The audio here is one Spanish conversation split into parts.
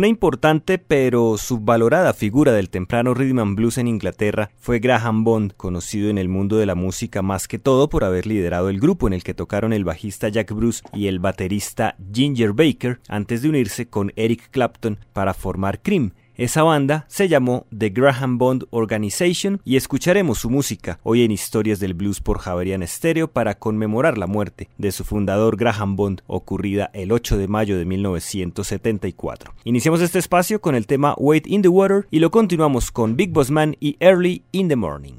Una importante pero subvalorada figura del temprano rhythm and blues en Inglaterra fue Graham Bond, conocido en el mundo de la música más que todo por haber liderado el grupo en el que tocaron el bajista Jack Bruce y el baterista Ginger Baker antes de unirse con Eric Clapton para formar Cream, esa banda se llamó The Graham Bond Organization y escucharemos su música hoy en Historias del Blues por Javerian Stereo para conmemorar la muerte de su fundador Graham Bond ocurrida el 8 de mayo de 1974. Iniciamos este espacio con el tema Wait in the Water y lo continuamos con Big Boss Man y Early in the Morning.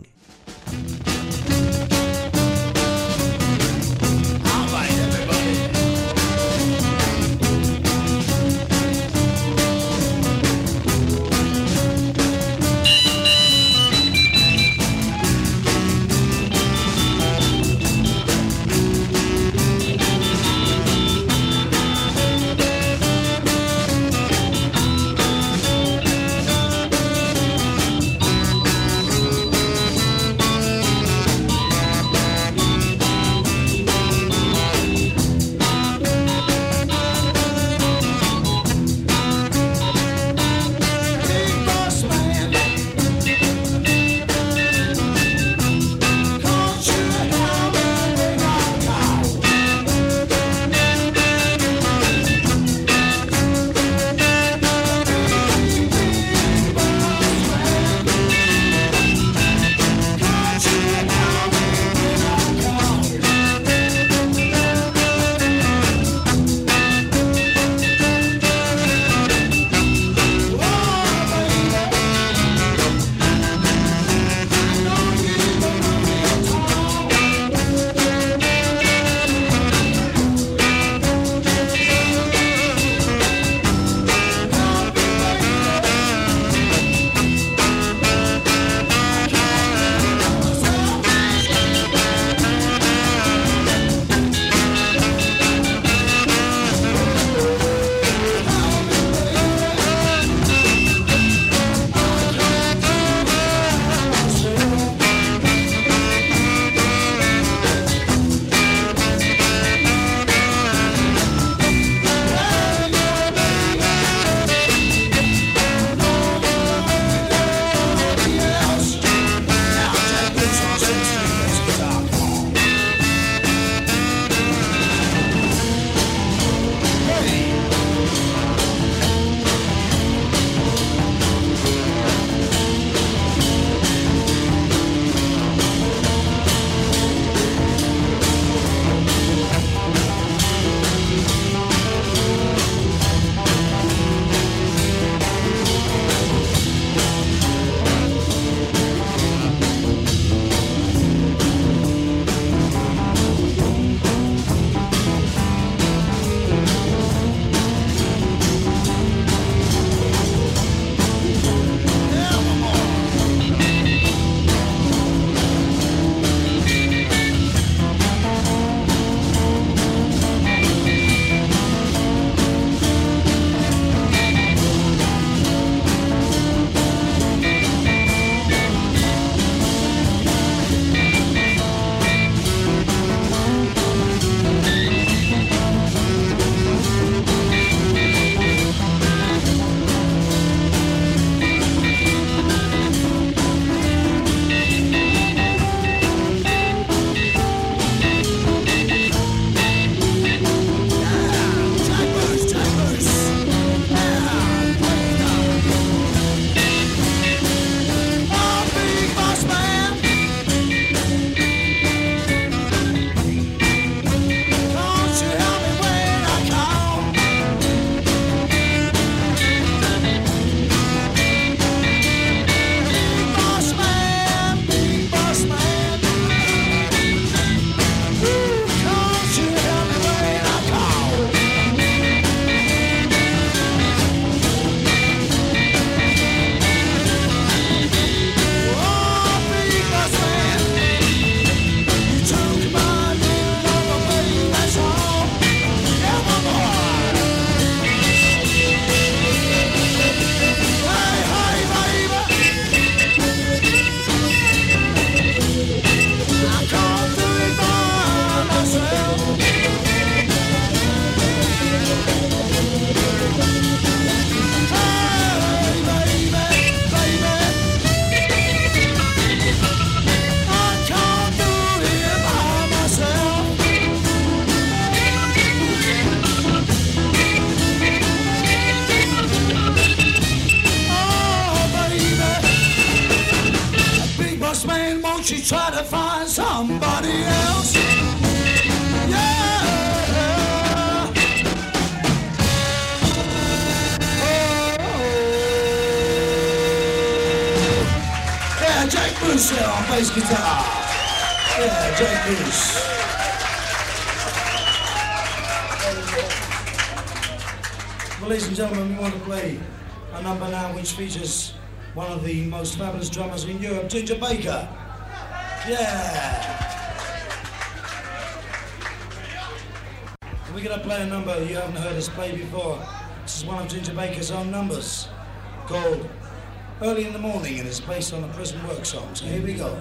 Ladies and gentlemen, we want to play a number now which features one of the most fabulous drummers in Europe, Ginger Baker. Yeah. We're going to play a number you haven't heard us play before. This is one of Ginger Baker's own numbers called Early in the Morning and it's based on a prison work song. So here we go.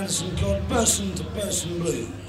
Anderson called Person to Person Blues.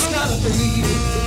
It's not a baby.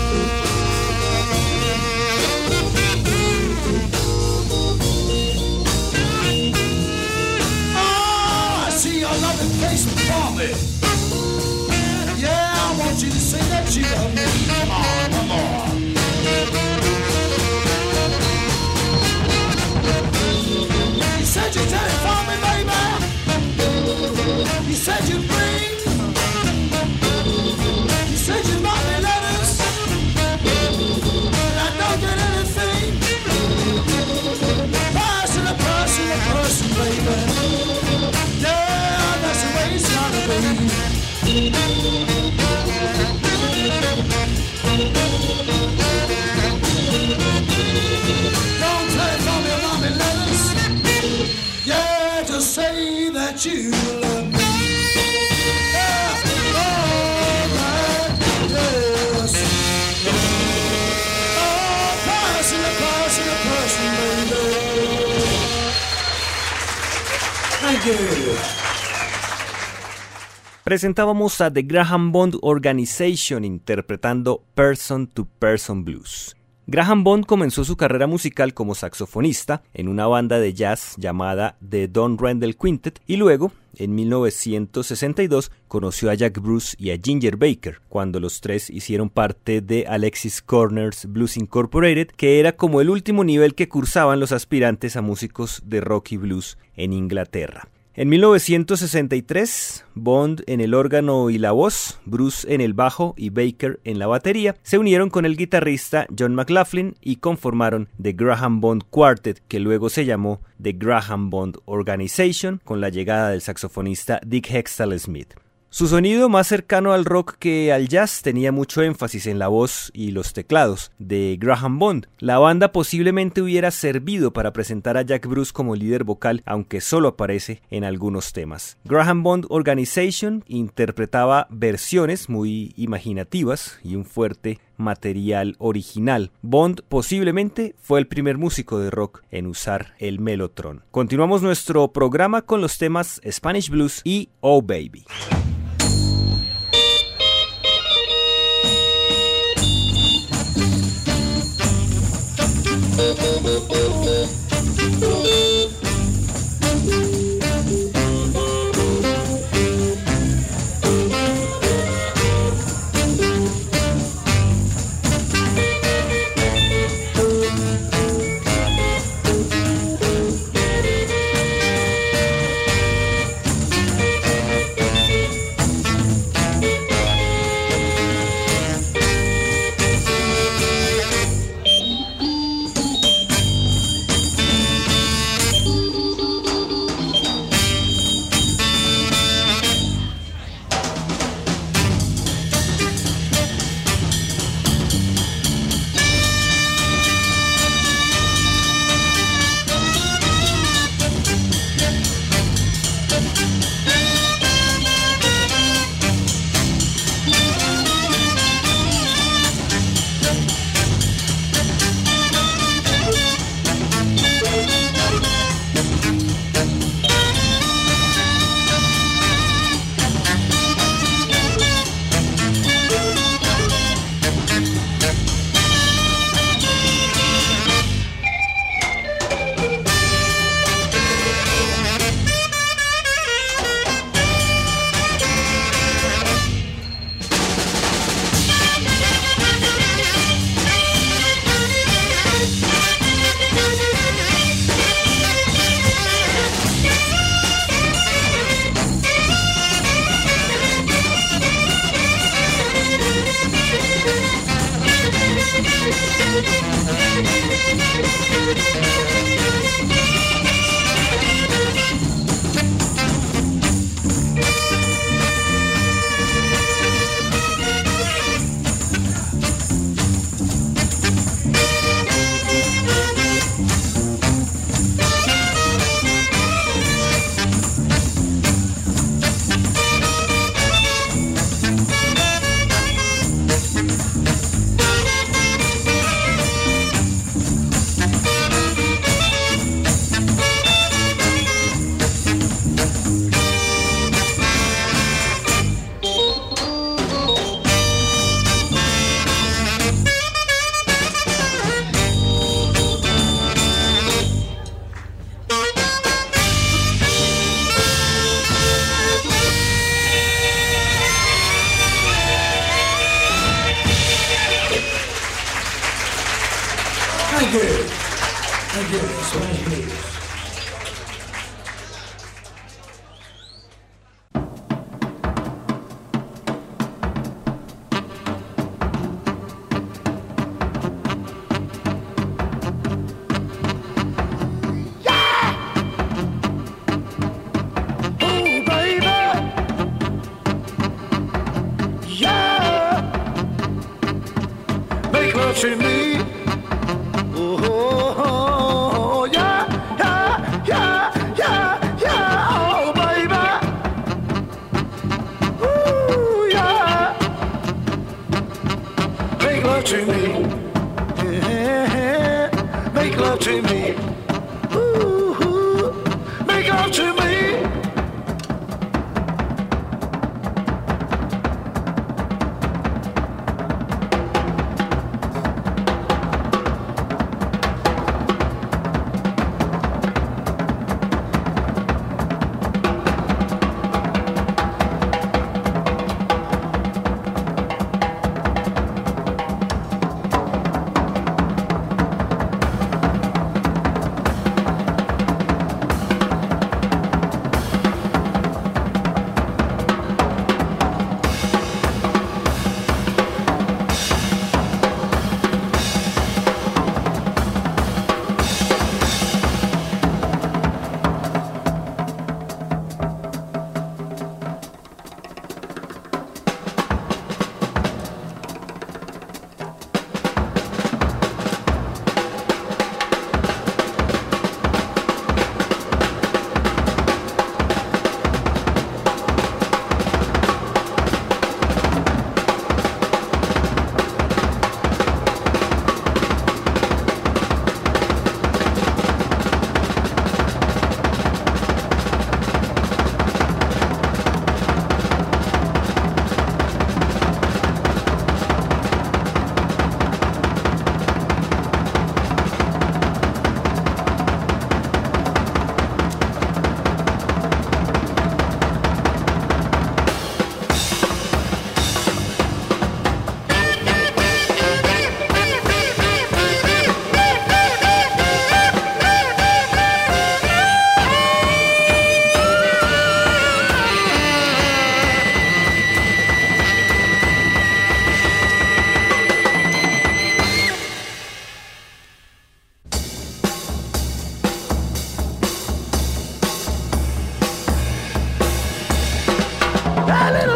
presentábamos a The Graham Bond Organization interpretando Person to Person Blues. Graham Bond comenzó su carrera musical como saxofonista en una banda de jazz llamada The Don Randall Quintet y luego, en 1962, conoció a Jack Bruce y a Ginger Baker, cuando los tres hicieron parte de Alexis Corners Blues Incorporated, que era como el último nivel que cursaban los aspirantes a músicos de rock y blues en Inglaterra. En 1963, Bond en el órgano y la voz, Bruce en el bajo y Baker en la batería, se unieron con el guitarrista John McLaughlin y conformaron The Graham Bond Quartet, que luego se llamó The Graham Bond Organization, con la llegada del saxofonista Dick Hextall Smith. Su sonido más cercano al rock que al jazz tenía mucho énfasis en la voz y los teclados de Graham Bond. La banda posiblemente hubiera servido para presentar a Jack Bruce como líder vocal, aunque solo aparece en algunos temas. Graham Bond Organization interpretaba versiones muy imaginativas y un fuerte material original. Bond posiblemente fue el primer músico de rock en usar el melotron. Continuamos nuestro programa con los temas Spanish Blues y Oh Baby.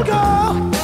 我。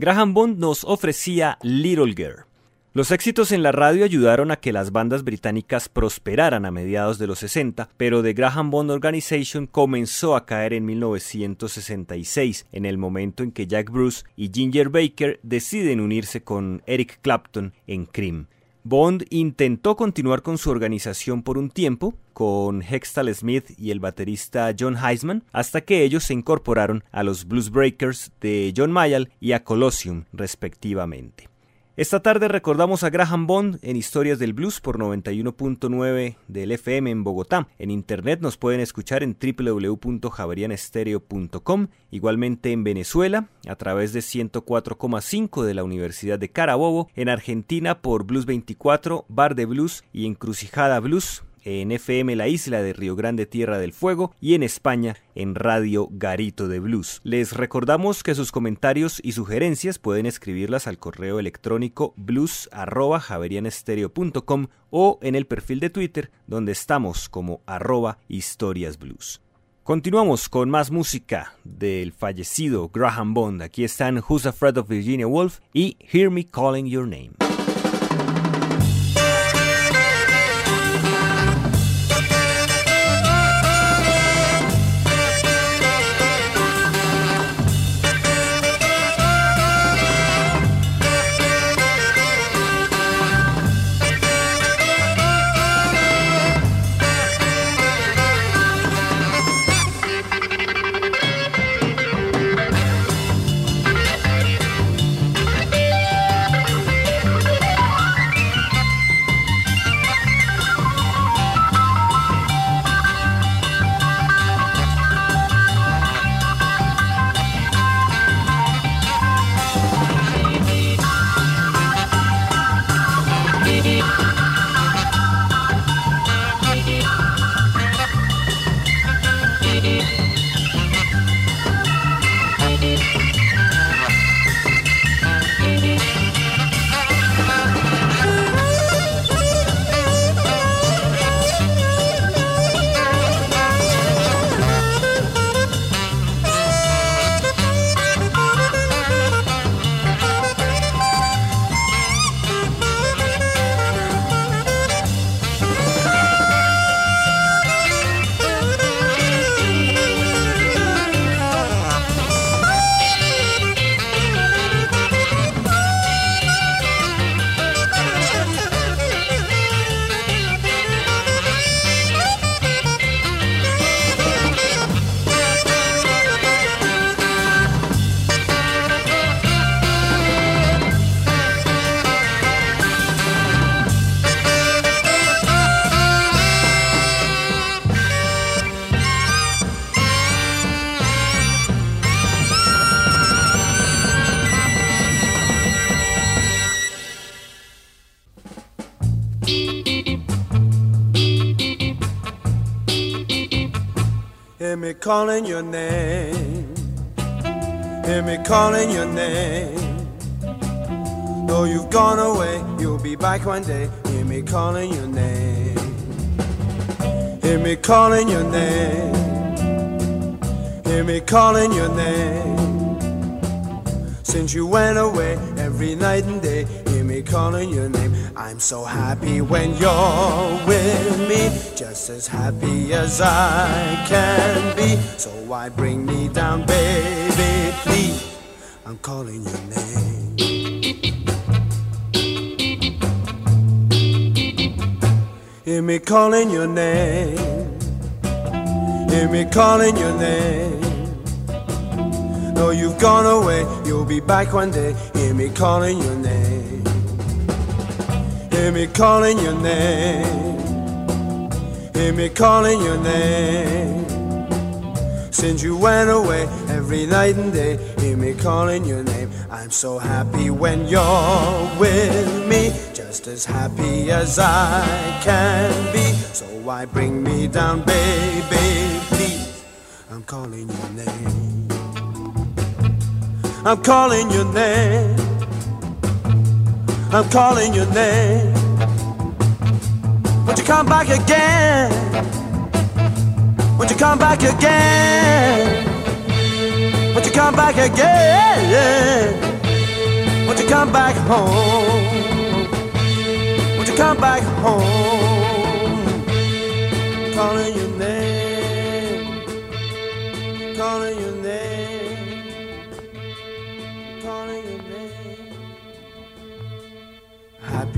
Graham Bond nos ofrecía Little Girl. Los éxitos en la radio ayudaron a que las bandas británicas prosperaran a mediados de los 60, pero The Graham Bond Organization comenzó a caer en 1966, en el momento en que Jack Bruce y Ginger Baker deciden unirse con Eric Clapton en Cream. Bond intentó continuar con su organización por un tiempo, con Hextall Smith y el baterista John Heisman, hasta que ellos se incorporaron a los Blues Breakers de John Mayall y a Colosseum, respectivamente. Esta tarde recordamos a Graham Bond en Historias del Blues por 91.9 del FM en Bogotá. En internet nos pueden escuchar en www.javerianestereo.com, igualmente en Venezuela a través de 104,5 de la Universidad de Carabobo, en Argentina por Blues 24, Bar de Blues y Encrucijada Blues en FM La Isla de Río Grande Tierra del Fuego y en España en Radio Garito de Blues. Les recordamos que sus comentarios y sugerencias pueden escribirlas al correo electrónico blues@javerianestereo.com o en el perfil de Twitter donde estamos como arroba historiasblues. Continuamos con más música del fallecido Graham Bond. Aquí están Who's Afraid of Virginia Woolf y Hear Me Calling Your Name. Calling your name. Hear me calling your name. Though you've gone away, you'll be back one day. Hear me calling your name. Hear me calling your name. Hear me calling your name. Since you went away every night and day, hear me calling your name. I'm so happy when you're with me, just as happy as I can be. So why bring me down, baby? Please, I'm calling your name. Hear me calling your name. Hear me calling your name. Though you've gone away, you'll be back one day. Hear me calling your name. Hear me calling your name. Hear me calling your name. Since you went away every night and day, hear me calling your name. I'm so happy when you're with me, just as happy as I can be. So why bring me down, baby? Please, I'm calling your name. I'm calling your name. I'm calling your name. Won't you come back again? Won't you come back again? Won't you come back again? Won't you come back home? Won't you come back home? Calling your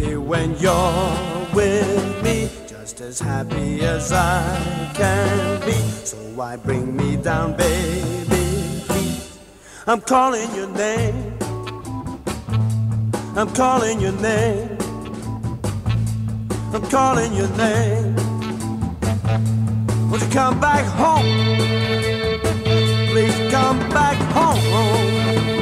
Happy when you're with me, just as happy as I can be. So why bring me down, baby? Please, I'm calling your name. I'm calling your name. I'm calling your name. Won't you come back home? Please come back home.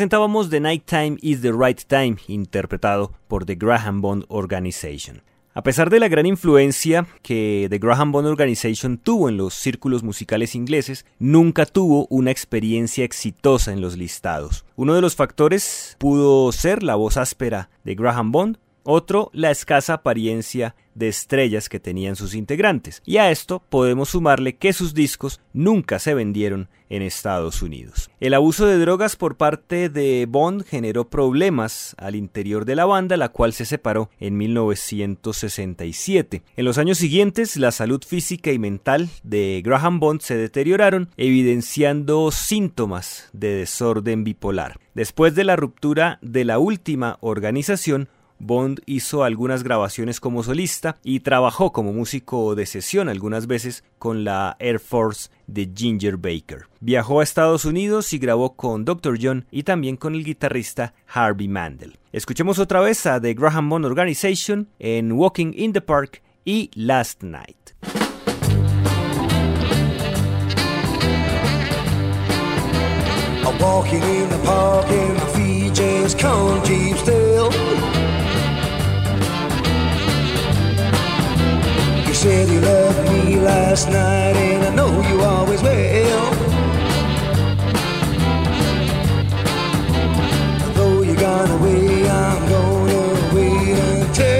Presentábamos The Night Time is the Right Time, interpretado por The Graham Bond Organization. A pesar de la gran influencia que The Graham Bond Organization tuvo en los círculos musicales ingleses, nunca tuvo una experiencia exitosa en los listados. Uno de los factores pudo ser la voz áspera de Graham Bond, otro, la escasa apariencia de estrellas que tenían sus integrantes. Y a esto podemos sumarle que sus discos nunca se vendieron en Estados Unidos. El abuso de drogas por parte de Bond generó problemas al interior de la banda, la cual se separó en 1967. En los años siguientes, la salud física y mental de Graham Bond se deterioraron, evidenciando síntomas de desorden bipolar. Después de la ruptura de la última organización, Bond hizo algunas grabaciones como solista y trabajó como músico de sesión algunas veces con la Air Force de Ginger Baker. Viajó a Estados Unidos y grabó con Dr. John y también con el guitarrista Harvey Mandel. Escuchemos otra vez a The Graham Bond Organization en Walking in the Park y Last Night. Said you loved me last night, and I know you always will. Though you're gone away, I'm gonna wait until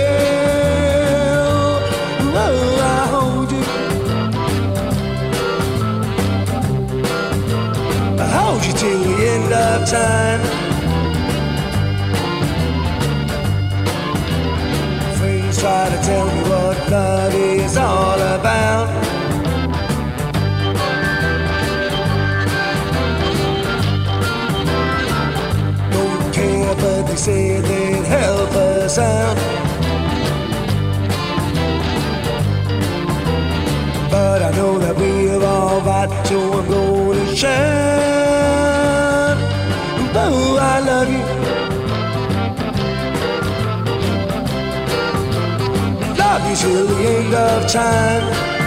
oh, I hold you. I hold you till the end of time. Try to tell me what love is gonna. Oh, I love you. love you till the end of time.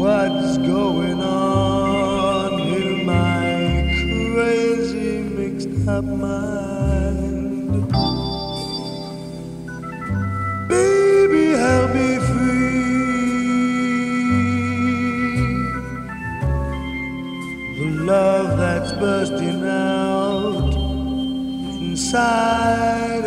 What's going on in my crazy mixed up mind. Baby, help me free. The love that's bursting out inside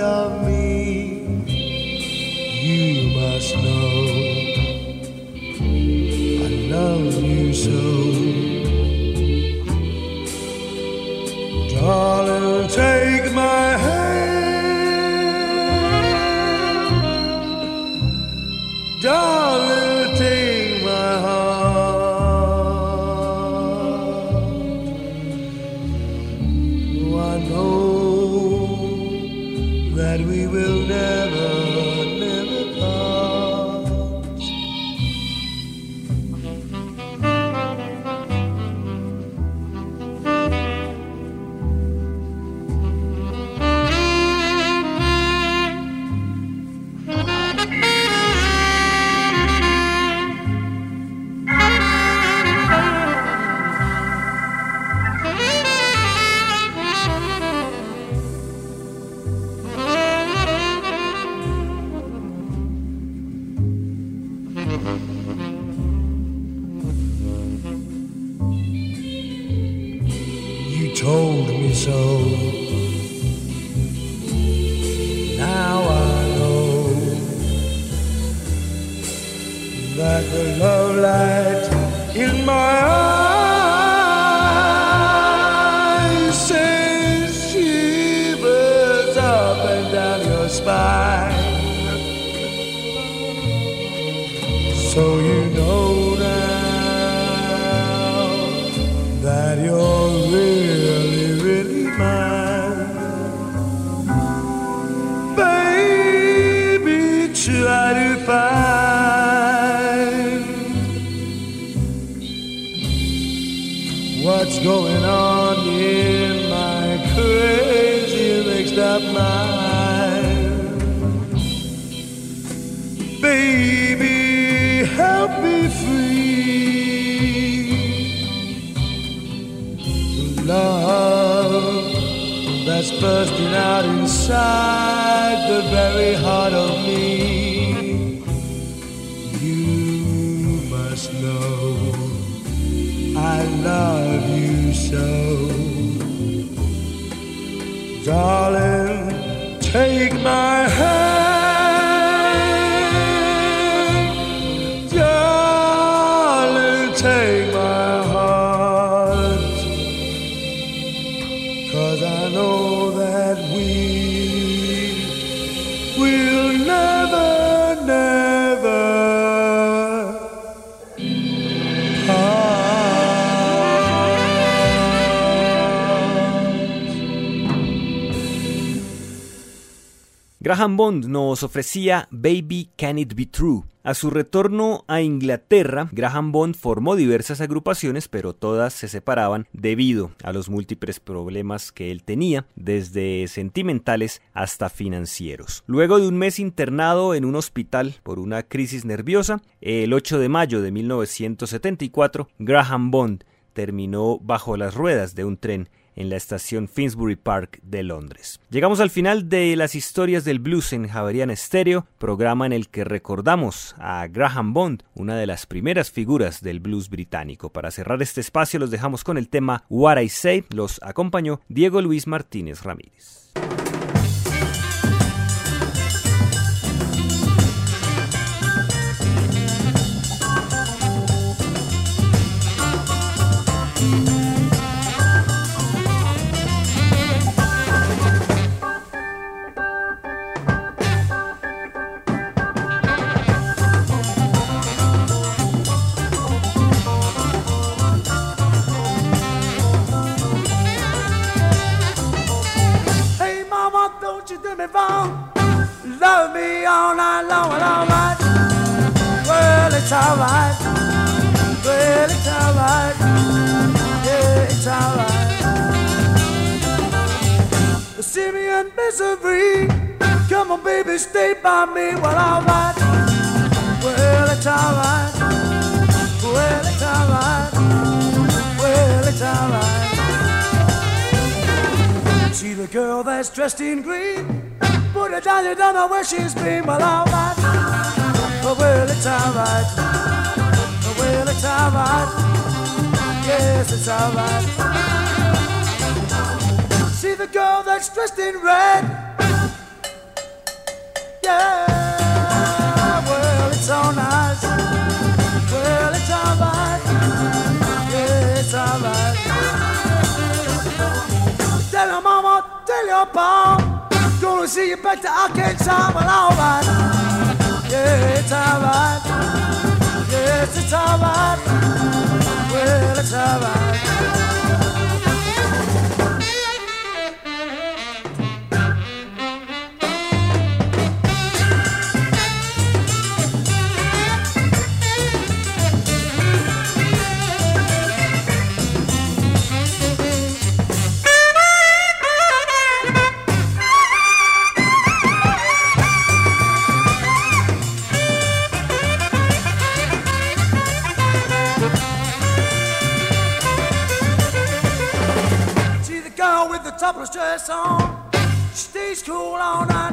love life. Bursting out inside the very heart of me. Graham Bond nos ofrecía Baby Can It Be True. A su retorno a Inglaterra, Graham Bond formó diversas agrupaciones, pero todas se separaban debido a los múltiples problemas que él tenía, desde sentimentales hasta financieros. Luego de un mes internado en un hospital por una crisis nerviosa, el 8 de mayo de 1974, Graham Bond terminó bajo las ruedas de un tren en la estación Finsbury Park de Londres. Llegamos al final de las historias del blues en Javerian Stereo, programa en el que recordamos a Graham Bond, una de las primeras figuras del blues británico. Para cerrar este espacio los dejamos con el tema What I Say, los acompañó Diego Luis Martínez Ramírez. all night long and all right. Well, it's all right. Well, it's all right. Yeah, it's all right. The Simeon misery. Come on, baby, stay by me. Well, all right. Well, it's all right. Well, it's all right. Well, it's all right. See the girl that's dressed in green. Put her down, you don't know where she's been. Well, alright. Oh, well, it's alright. Oh, well, it's alright. Yes, it's alright. See the girl that's dressed in red. Yeah, well, it's so nice. Well, it's alright. Yeah, it's alright. Tell your mama, tell your pa. See you back to Arkansas, well, alright. Yeah, it's alright. Yes, it's alright. Well, it's alright. song. Stays cool all night.